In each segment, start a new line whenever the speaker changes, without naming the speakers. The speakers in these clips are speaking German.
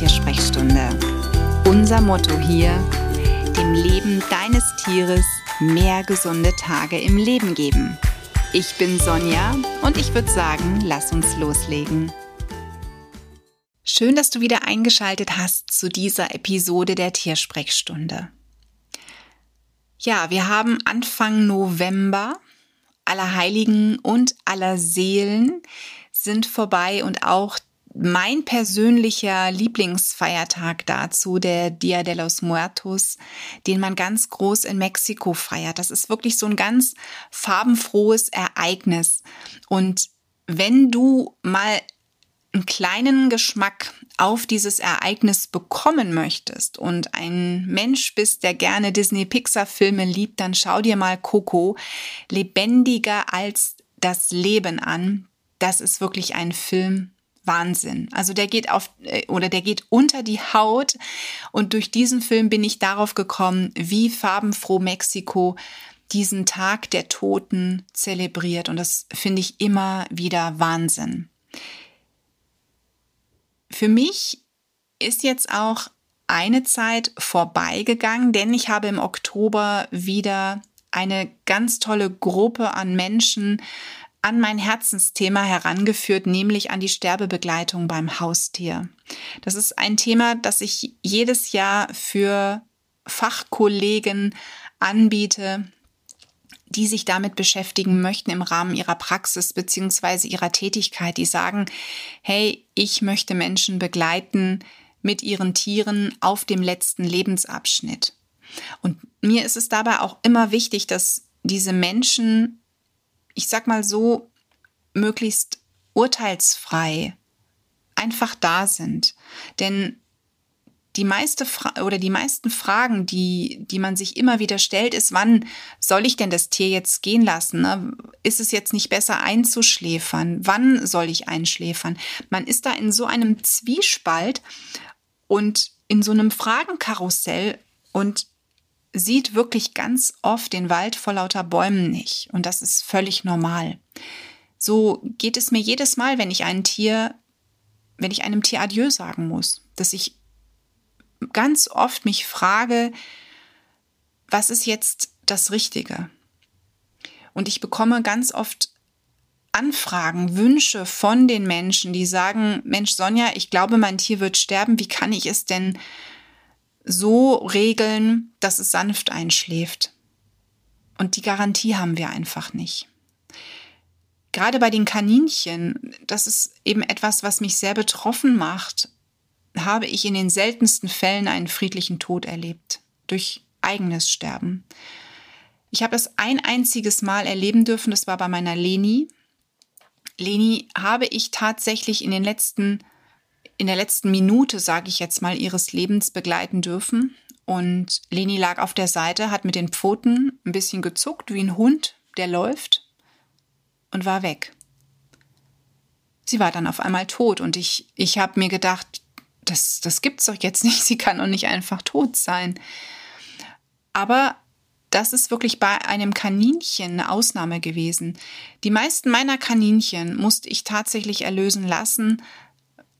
Tiersprechstunde. Unser Motto hier, dem Leben deines Tieres mehr gesunde Tage im Leben geben. Ich bin Sonja und ich würde sagen, lass uns loslegen. Schön, dass du wieder eingeschaltet hast zu dieser Episode der Tiersprechstunde. Ja, wir haben Anfang November. Aller Heiligen und aller Seelen sind vorbei und auch mein persönlicher Lieblingsfeiertag dazu, der Dia de los Muertos, den man ganz groß in Mexiko feiert. Das ist wirklich so ein ganz farbenfrohes Ereignis. Und wenn du mal einen kleinen Geschmack auf dieses Ereignis bekommen möchtest und ein Mensch bist, der gerne Disney-Pixar-Filme liebt, dann schau dir mal Coco lebendiger als das Leben an. Das ist wirklich ein Film, Wahnsinn. Also der geht auf äh, oder der geht unter die Haut und durch diesen Film bin ich darauf gekommen, wie farbenfroh Mexiko diesen Tag der Toten zelebriert und das finde ich immer wieder Wahnsinn. Für mich ist jetzt auch eine Zeit vorbeigegangen, denn ich habe im Oktober wieder eine ganz tolle Gruppe an Menschen an mein Herzensthema herangeführt, nämlich an die Sterbebegleitung beim Haustier. Das ist ein Thema, das ich jedes Jahr für Fachkollegen anbiete, die sich damit beschäftigen möchten im Rahmen ihrer Praxis beziehungsweise ihrer Tätigkeit, die sagen, hey, ich möchte Menschen begleiten mit ihren Tieren auf dem letzten Lebensabschnitt. Und mir ist es dabei auch immer wichtig, dass diese Menschen ich sag mal so, möglichst urteilsfrei einfach da sind. Denn die meiste Fra oder die meisten Fragen, die, die man sich immer wieder stellt, ist, wann soll ich denn das Tier jetzt gehen lassen? Ne? Ist es jetzt nicht besser einzuschläfern? Wann soll ich einschläfern? Man ist da in so einem Zwiespalt und in so einem Fragenkarussell und sieht wirklich ganz oft den Wald vor lauter Bäumen nicht. Und das ist völlig normal. So geht es mir jedes Mal, wenn ich ein Tier, wenn ich einem Tier Adieu sagen muss, dass ich ganz oft mich frage, was ist jetzt das Richtige? Und ich bekomme ganz oft Anfragen, Wünsche von den Menschen, die sagen, Mensch Sonja, ich glaube, mein Tier wird sterben, wie kann ich es denn so regeln, dass es sanft einschläft. Und die Garantie haben wir einfach nicht. Gerade bei den Kaninchen, das ist eben etwas, was mich sehr betroffen macht, habe ich in den seltensten Fällen einen friedlichen Tod erlebt. Durch eigenes Sterben. Ich habe es ein einziges Mal erleben dürfen, das war bei meiner Leni. Leni habe ich tatsächlich in den letzten in der letzten Minute, sage ich jetzt mal, ihres Lebens begleiten dürfen. Und Leni lag auf der Seite, hat mit den Pfoten ein bisschen gezuckt, wie ein Hund, der läuft, und war weg. Sie war dann auf einmal tot und ich, ich habe mir gedacht, das, das gibt's doch jetzt nicht, sie kann doch nicht einfach tot sein. Aber das ist wirklich bei einem Kaninchen eine Ausnahme gewesen. Die meisten meiner Kaninchen musste ich tatsächlich erlösen lassen,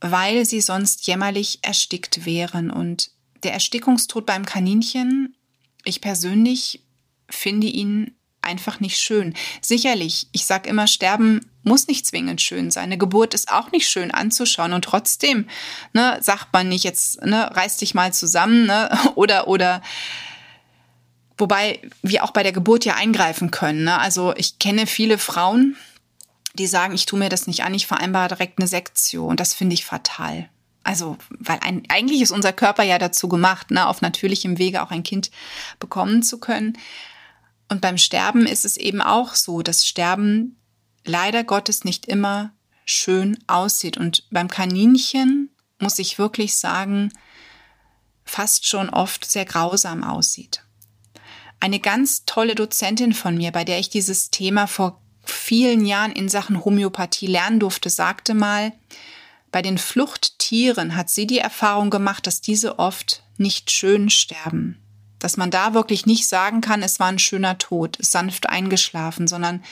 weil sie sonst jämmerlich erstickt wären. Und der Erstickungstod beim Kaninchen, ich persönlich finde ihn einfach nicht schön. Sicherlich, ich sag immer, Sterben muss nicht zwingend schön sein. Eine Geburt ist auch nicht schön anzuschauen und trotzdem, ne, sagt man nicht jetzt, ne, reiß dich mal zusammen, ne, oder oder wobei wir auch bei der Geburt ja eingreifen können. Ne? Also ich kenne viele Frauen, die sagen, ich tue mir das nicht an, ich vereinbare direkt eine Sektio. Und das finde ich fatal. Also, weil ein, eigentlich ist unser Körper ja dazu gemacht, ne, auf natürlichem Wege auch ein Kind bekommen zu können. Und beim Sterben ist es eben auch so, dass Sterben leider Gottes nicht immer schön aussieht. Und beim Kaninchen muss ich wirklich sagen, fast schon oft sehr grausam aussieht. Eine ganz tolle Dozentin von mir, bei der ich dieses Thema vor vielen Jahren in Sachen Homöopathie lernen durfte, sagte mal, bei den Fluchttieren hat sie die Erfahrung gemacht, dass diese oft nicht schön sterben. Dass man da wirklich nicht sagen kann, es war ein schöner Tod, sanft eingeschlafen, sondern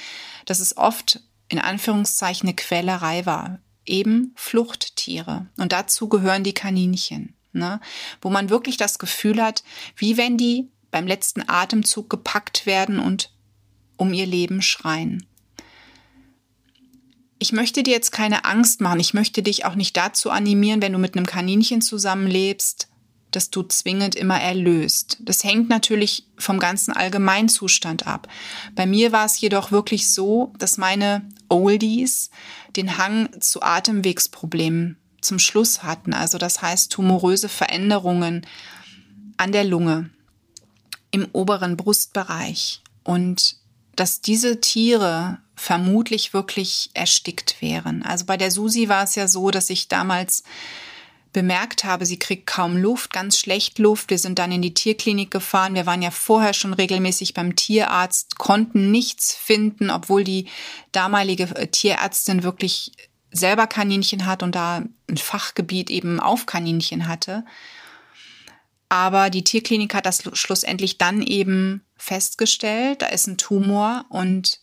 dass es oft in Anführungszeichen eine Quälerei war. eben Fluchttiere. Und dazu gehören die Kaninchen, ne? wo man wirklich das Gefühl hat, wie wenn die beim letzten Atemzug gepackt werden und um ihr Leben schreien. Ich möchte dir jetzt keine Angst machen. Ich möchte dich auch nicht dazu animieren, wenn du mit einem Kaninchen zusammenlebst, dass du zwingend immer erlöst. Das hängt natürlich vom ganzen Allgemeinzustand ab. Bei mir war es jedoch wirklich so, dass meine Oldies den Hang zu Atemwegsproblemen zum Schluss hatten. Also das heißt tumoröse Veränderungen an der Lunge, im oberen Brustbereich und dass diese Tiere vermutlich wirklich erstickt wären. Also bei der Susi war es ja so, dass ich damals bemerkt habe, sie kriegt kaum Luft, ganz schlecht Luft. Wir sind dann in die Tierklinik gefahren. Wir waren ja vorher schon regelmäßig beim Tierarzt, konnten nichts finden, obwohl die damalige äh, Tierärztin wirklich selber Kaninchen hat und da ein Fachgebiet eben auf Kaninchen hatte. Aber die Tierklinik hat das schlussendlich dann eben festgestellt, da ist ein Tumor und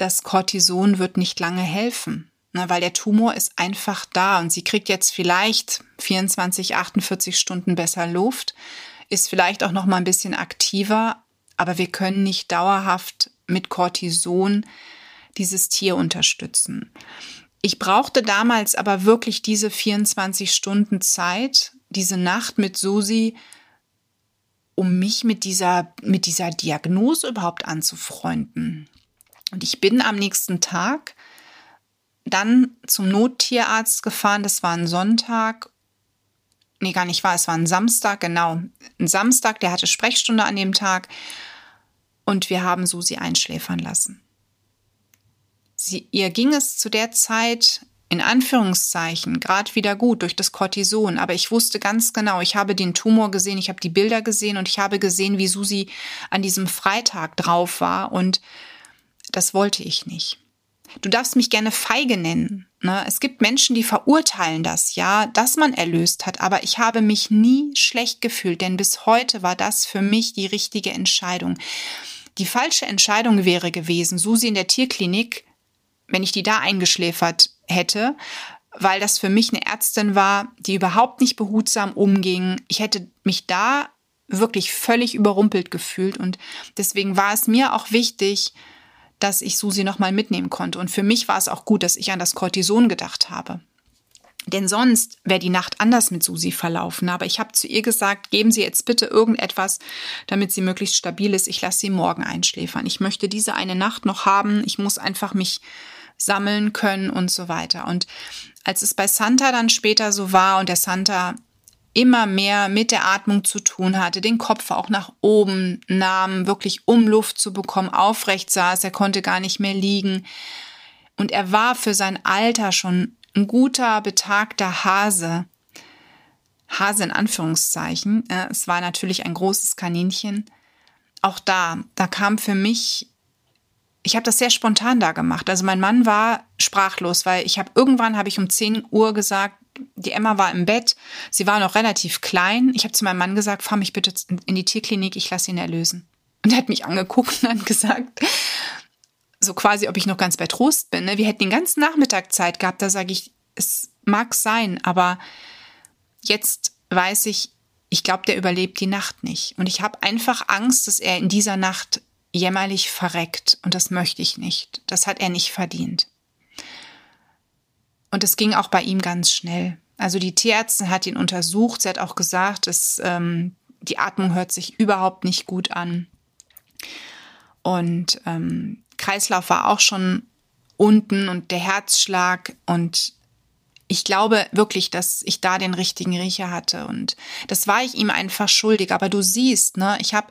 das Cortison wird nicht lange helfen, ne, weil der Tumor ist einfach da und sie kriegt jetzt vielleicht 24, 48 Stunden besser Luft, ist vielleicht auch noch mal ein bisschen aktiver, aber wir können nicht dauerhaft mit Cortison dieses Tier unterstützen. Ich brauchte damals aber wirklich diese 24 Stunden Zeit, diese Nacht mit Susi, um mich mit dieser, mit dieser Diagnose überhaupt anzufreunden. Und ich bin am nächsten Tag dann zum Nottierarzt gefahren. Das war ein Sonntag. Nee, gar nicht wahr. Es war ein Samstag, genau. Ein Samstag, der hatte Sprechstunde an dem Tag. Und wir haben Susi einschläfern lassen. Sie, ihr ging es zu der Zeit in Anführungszeichen gerade wieder gut durch das Cortison, aber ich wusste ganz genau, ich habe den Tumor gesehen, ich habe die Bilder gesehen und ich habe gesehen, wie Susi an diesem Freitag drauf war und das wollte ich nicht. Du darfst mich gerne feige nennen. Ne? Es gibt Menschen, die verurteilen das, ja, dass man erlöst hat, aber ich habe mich nie schlecht gefühlt, denn bis heute war das für mich die richtige Entscheidung. Die falsche Entscheidung wäre gewesen, Susi in der Tierklinik, wenn ich die da eingeschläfert hätte, weil das für mich eine Ärztin war, die überhaupt nicht behutsam umging. Ich hätte mich da wirklich völlig überrumpelt gefühlt und deswegen war es mir auch wichtig, dass ich Susi nochmal mitnehmen konnte. Und für mich war es auch gut, dass ich an das Cortison gedacht habe. Denn sonst wäre die Nacht anders mit Susi verlaufen. Aber ich habe zu ihr gesagt, geben Sie jetzt bitte irgendetwas, damit sie möglichst stabil ist. Ich lasse sie morgen einschläfern. Ich möchte diese eine Nacht noch haben. Ich muss einfach mich sammeln können und so weiter. Und als es bei Santa dann später so war und der Santa immer mehr mit der Atmung zu tun hatte, den Kopf auch nach oben nahm, wirklich um Luft zu bekommen, aufrecht saß, er konnte gar nicht mehr liegen. Und er war für sein Alter schon ein guter, betagter Hase. Hase in Anführungszeichen. Es war natürlich ein großes Kaninchen. Auch da, da kam für mich ich habe das sehr spontan da gemacht. Also mein Mann war sprachlos, weil ich habe irgendwann habe ich um 10 Uhr gesagt, die Emma war im Bett, sie war noch relativ klein. Ich habe zu meinem Mann gesagt, fahr mich bitte in die Tierklinik, ich lasse ihn erlösen. Und er hat mich angeguckt und dann gesagt, so quasi, ob ich noch ganz bei Trost bin. Ne? Wir hätten den ganzen Nachmittag Zeit gehabt, da sage ich, es mag sein, aber jetzt weiß ich, ich glaube, der überlebt die Nacht nicht. Und ich habe einfach Angst, dass er in dieser Nacht jämmerlich verreckt und das möchte ich nicht. Das hat er nicht verdient. Und es ging auch bei ihm ganz schnell. Also die Tierärztin hat ihn untersucht. Sie hat auch gesagt, dass ähm, die Atmung hört sich überhaupt nicht gut an. Und ähm, Kreislauf war auch schon unten und der Herzschlag und ich glaube wirklich, dass ich da den richtigen Riecher hatte und das war ich ihm einfach schuldig. Aber du siehst, ne, ich habe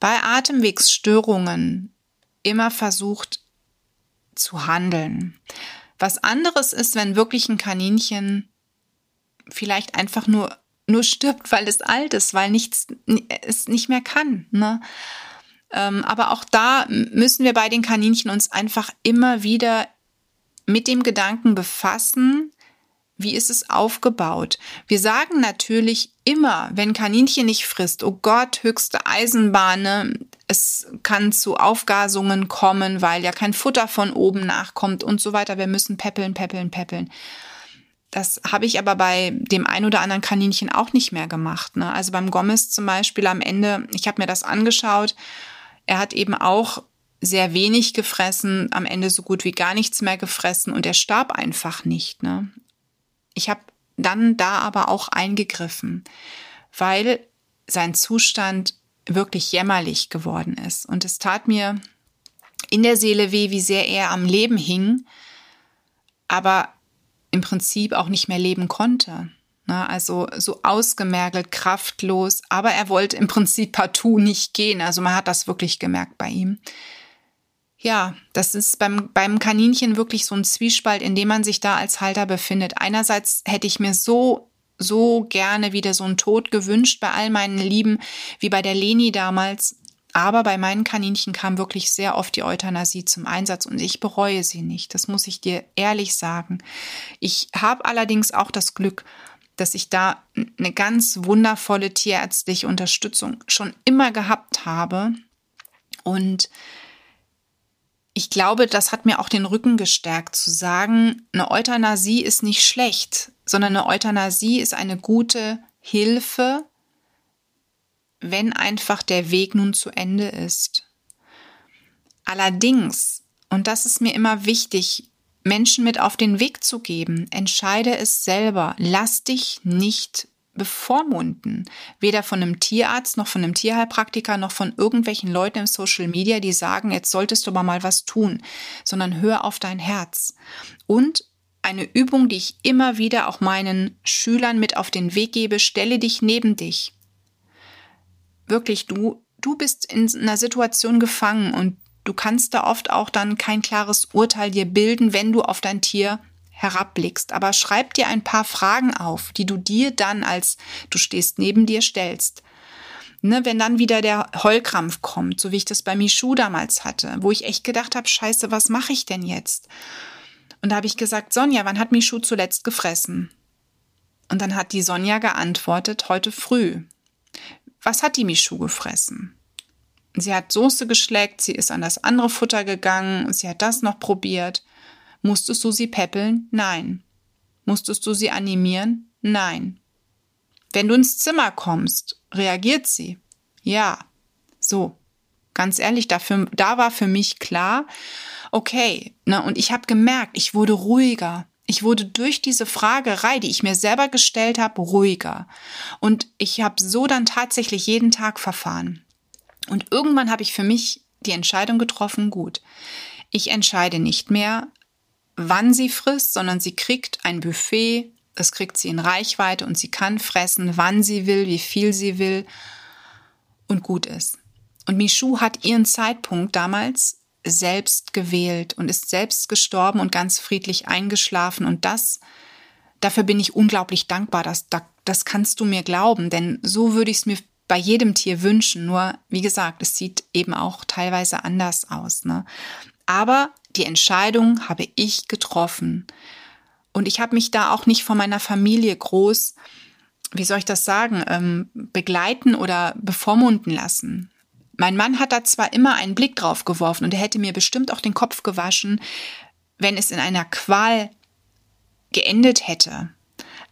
bei Atemwegsstörungen immer versucht zu handeln. Was anderes ist, wenn wirklich ein Kaninchen vielleicht einfach nur nur stirbt, weil es alt ist, weil nichts es nicht mehr kann. Ne? Ähm, aber auch da müssen wir bei den Kaninchen uns einfach immer wieder mit dem Gedanken befassen, wie ist es aufgebaut? Wir sagen natürlich immer, wenn Kaninchen nicht frisst, oh Gott, höchste Eisenbahn, ne? Es kann zu Aufgasungen kommen, weil ja kein Futter von oben nachkommt und so weiter. Wir müssen peppeln, peppeln, peppeln. Das habe ich aber bei dem ein oder anderen Kaninchen auch nicht mehr gemacht. Ne? Also beim Gomez zum Beispiel am Ende, ich habe mir das angeschaut, er hat eben auch sehr wenig gefressen, am Ende so gut wie gar nichts mehr gefressen und er starb einfach nicht. Ne? Ich habe dann da aber auch eingegriffen, weil sein Zustand wirklich jämmerlich geworden ist. Und es tat mir in der Seele weh, wie sehr er am Leben hing, aber im Prinzip auch nicht mehr leben konnte. Also so ausgemergelt, kraftlos, aber er wollte im Prinzip partout nicht gehen. Also man hat das wirklich gemerkt bei ihm. Ja, das ist beim, beim Kaninchen wirklich so ein Zwiespalt, in dem man sich da als Halter befindet. Einerseits hätte ich mir so, so gerne wieder so einen Tod gewünscht bei all meinen Lieben, wie bei der Leni damals. Aber bei meinen Kaninchen kam wirklich sehr oft die Euthanasie zum Einsatz und ich bereue sie nicht. Das muss ich dir ehrlich sagen. Ich habe allerdings auch das Glück, dass ich da eine ganz wundervolle tierärztliche Unterstützung schon immer gehabt habe. Und ich glaube, das hat mir auch den Rücken gestärkt, zu sagen, eine Euthanasie ist nicht schlecht, sondern eine Euthanasie ist eine gute Hilfe, wenn einfach der Weg nun zu Ende ist. Allerdings, und das ist mir immer wichtig, Menschen mit auf den Weg zu geben, entscheide es selber. Lass dich nicht bevormunden. Weder von einem Tierarzt noch von einem Tierheilpraktiker noch von irgendwelchen Leuten im Social Media, die sagen, jetzt solltest du aber mal was tun, sondern hör auf dein Herz. Und eine Übung, die ich immer wieder auch meinen Schülern mit auf den Weg gebe, stelle dich neben dich. Wirklich, du, du bist in einer Situation gefangen und du kannst da oft auch dann kein klares Urteil dir bilden, wenn du auf dein Tier herabblickst, aber schreib dir ein paar Fragen auf, die du dir dann, als du stehst neben dir, stellst. Ne, wenn dann wieder der Heulkrampf kommt, so wie ich das bei Michu damals hatte, wo ich echt gedacht habe, scheiße, was mache ich denn jetzt? Und da habe ich gesagt, Sonja, wann hat Michu zuletzt gefressen? Und dann hat die Sonja geantwortet, heute früh. Was hat die Michu gefressen? Sie hat Soße geschleckt, sie ist an das andere Futter gegangen, sie hat das noch probiert. Musstest du sie peppeln? Nein. Musstest du sie animieren? Nein. Wenn du ins Zimmer kommst, reagiert sie? Ja. So. Ganz ehrlich, dafür, da war für mich klar, okay, ne, und ich habe gemerkt, ich wurde ruhiger. Ich wurde durch diese Fragerei, die ich mir selber gestellt habe, ruhiger. Und ich habe so dann tatsächlich jeden Tag verfahren. Und irgendwann habe ich für mich die Entscheidung getroffen, gut, ich entscheide nicht mehr, wann sie frisst, sondern sie kriegt ein Buffet, das kriegt sie in Reichweite und sie kann fressen, wann sie will, wie viel sie will und gut ist. Und Michu hat ihren Zeitpunkt damals selbst gewählt und ist selbst gestorben und ganz friedlich eingeschlafen und das dafür bin ich unglaublich dankbar, dass das kannst du mir glauben, denn so würde ich es mir bei jedem Tier wünschen. Nur, wie gesagt, es sieht eben auch teilweise anders aus. Ne? Aber die Entscheidung habe ich getroffen. Und ich habe mich da auch nicht von meiner Familie groß, wie soll ich das sagen, ähm, begleiten oder bevormunden lassen. Mein Mann hat da zwar immer einen Blick drauf geworfen und er hätte mir bestimmt auch den Kopf gewaschen, wenn es in einer Qual geendet hätte.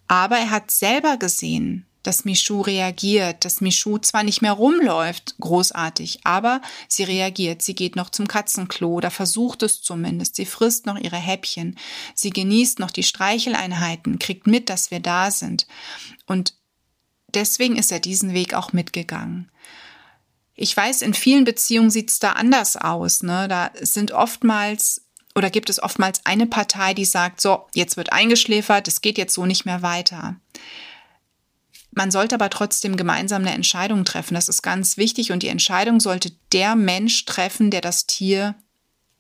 Aber er hat selber gesehen, dass Michu reagiert, dass Michu zwar nicht mehr rumläuft, großartig, aber sie reagiert. Sie geht noch zum Katzenklo oder versucht es zumindest. Sie frisst noch ihre Häppchen. Sie genießt noch die Streicheleinheiten, kriegt mit, dass wir da sind. Und deswegen ist er diesen Weg auch mitgegangen. Ich weiß, in vielen Beziehungen sieht es da anders aus. Ne? Da sind oftmals oder gibt es oftmals eine Partei, die sagt, so, jetzt wird eingeschläfert, es geht jetzt so nicht mehr weiter. Man sollte aber trotzdem gemeinsam eine Entscheidung treffen. Das ist ganz wichtig und die Entscheidung sollte der Mensch treffen, der das Tier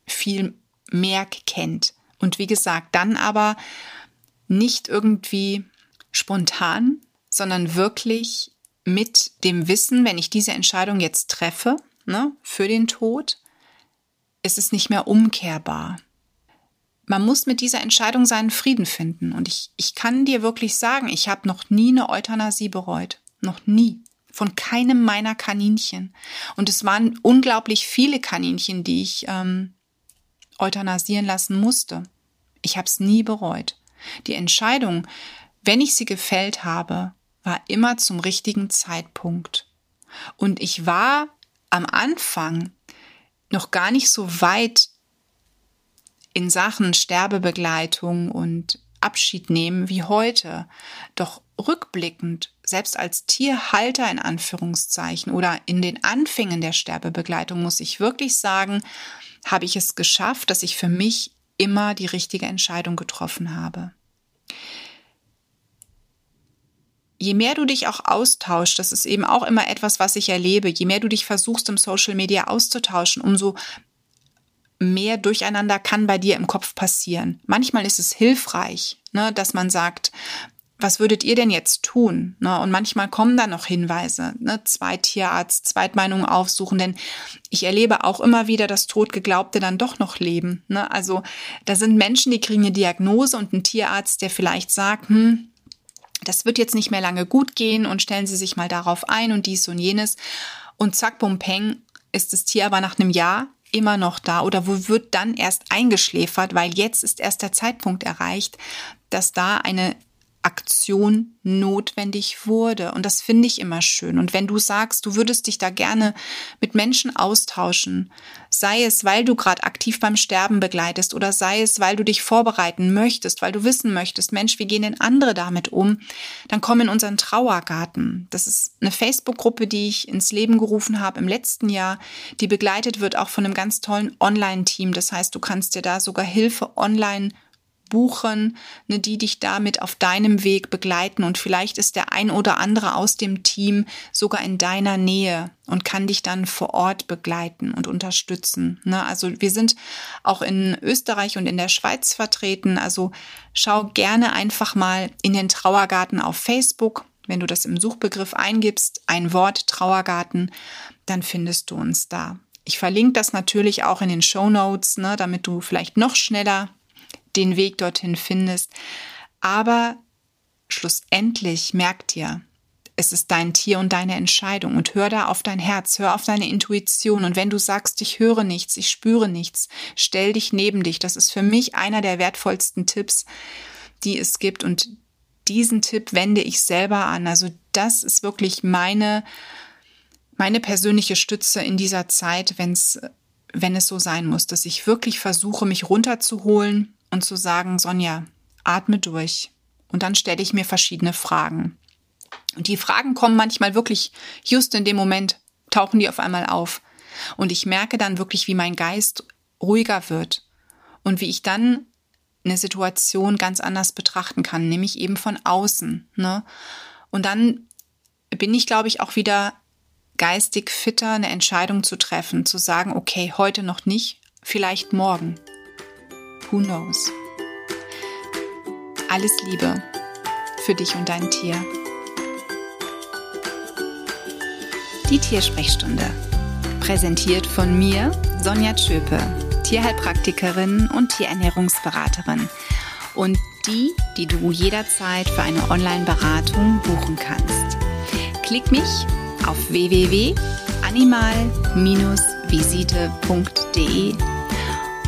viel mehr kennt. Und wie gesagt, dann aber nicht irgendwie spontan, sondern wirklich mit dem Wissen, wenn ich diese Entscheidung jetzt treffe, ne, für den Tod, ist es nicht mehr umkehrbar man muss mit dieser Entscheidung seinen Frieden finden. Und ich, ich kann dir wirklich sagen, ich habe noch nie eine Euthanasie bereut. Noch nie. Von keinem meiner Kaninchen. Und es waren unglaublich viele Kaninchen, die ich ähm, euthanasieren lassen musste. Ich habe es nie bereut. Die Entscheidung, wenn ich sie gefällt habe, war immer zum richtigen Zeitpunkt. Und ich war am Anfang noch gar nicht so weit in Sachen Sterbebegleitung und Abschied nehmen wie heute. Doch rückblickend, selbst als Tierhalter in Anführungszeichen oder in den Anfängen der Sterbebegleitung, muss ich wirklich sagen, habe ich es geschafft, dass ich für mich immer die richtige Entscheidung getroffen habe. Je mehr du dich auch austauschst, das ist eben auch immer etwas, was ich erlebe, je mehr du dich versuchst im Social Media auszutauschen, umso mehr Durcheinander kann bei dir im Kopf passieren. Manchmal ist es hilfreich, ne, dass man sagt, was würdet ihr denn jetzt tun? Ne? Und manchmal kommen da noch Hinweise, ne? Zweitierarzt, Zweitmeinung aufsuchen, denn ich erlebe auch immer wieder, dass Totgeglaubte dann doch noch leben. Ne? Also da sind Menschen, die kriegen eine Diagnose und ein Tierarzt, der vielleicht sagt, hm, das wird jetzt nicht mehr lange gut gehen und stellen Sie sich mal darauf ein und dies und jenes. Und zack, bum, peng, ist das Tier aber nach einem Jahr immer noch da oder wo wird dann erst eingeschläfert, weil jetzt ist erst der Zeitpunkt erreicht, dass da eine Aktion notwendig wurde. Und das finde ich immer schön. Und wenn du sagst, du würdest dich da gerne mit Menschen austauschen, sei es, weil du gerade aktiv beim Sterben begleitest oder sei es, weil du dich vorbereiten möchtest, weil du wissen möchtest, Mensch, wie gehen denn andere damit um, dann komm in unseren Trauergarten. Das ist eine Facebook-Gruppe, die ich ins Leben gerufen habe im letzten Jahr, die begleitet wird auch von einem ganz tollen Online-Team. Das heißt, du kannst dir da sogar Hilfe online buchen, ne, die dich damit auf deinem Weg begleiten. Und vielleicht ist der ein oder andere aus dem Team sogar in deiner Nähe und kann dich dann vor Ort begleiten und unterstützen. Ne? Also wir sind auch in Österreich und in der Schweiz vertreten. Also schau gerne einfach mal in den Trauergarten auf Facebook. Wenn du das im Suchbegriff eingibst, ein Wort Trauergarten, dann findest du uns da. Ich verlinke das natürlich auch in den Show Notes, ne, damit du vielleicht noch schneller den Weg dorthin findest. Aber schlussendlich merkt dir, es ist dein Tier und deine Entscheidung und hör da auf dein Herz, hör auf deine Intuition und wenn du sagst, ich höre nichts, ich spüre nichts, stell dich neben dich. Das ist für mich einer der wertvollsten Tipps, die es gibt und diesen Tipp wende ich selber an. Also das ist wirklich meine meine persönliche Stütze in dieser Zeit, wenn's wenn es so sein muss, dass ich wirklich versuche, mich runterzuholen, und zu sagen, Sonja, atme durch. Und dann stelle ich mir verschiedene Fragen. Und die Fragen kommen manchmal wirklich just in dem Moment, tauchen die auf einmal auf. Und ich merke dann wirklich, wie mein Geist ruhiger wird und wie ich dann eine Situation ganz anders betrachten kann, nämlich eben von außen. Ne? Und dann bin ich, glaube ich, auch wieder geistig fitter, eine Entscheidung zu treffen, zu sagen, okay, heute noch nicht, vielleicht morgen. Who knows? Alles Liebe für dich und dein Tier. Die Tiersprechstunde. Präsentiert von mir, Sonja Tschöpe, Tierheilpraktikerin und Tierernährungsberaterin. Und die, die du jederzeit für eine Online-Beratung buchen kannst. Klick mich auf www.animal-visite.de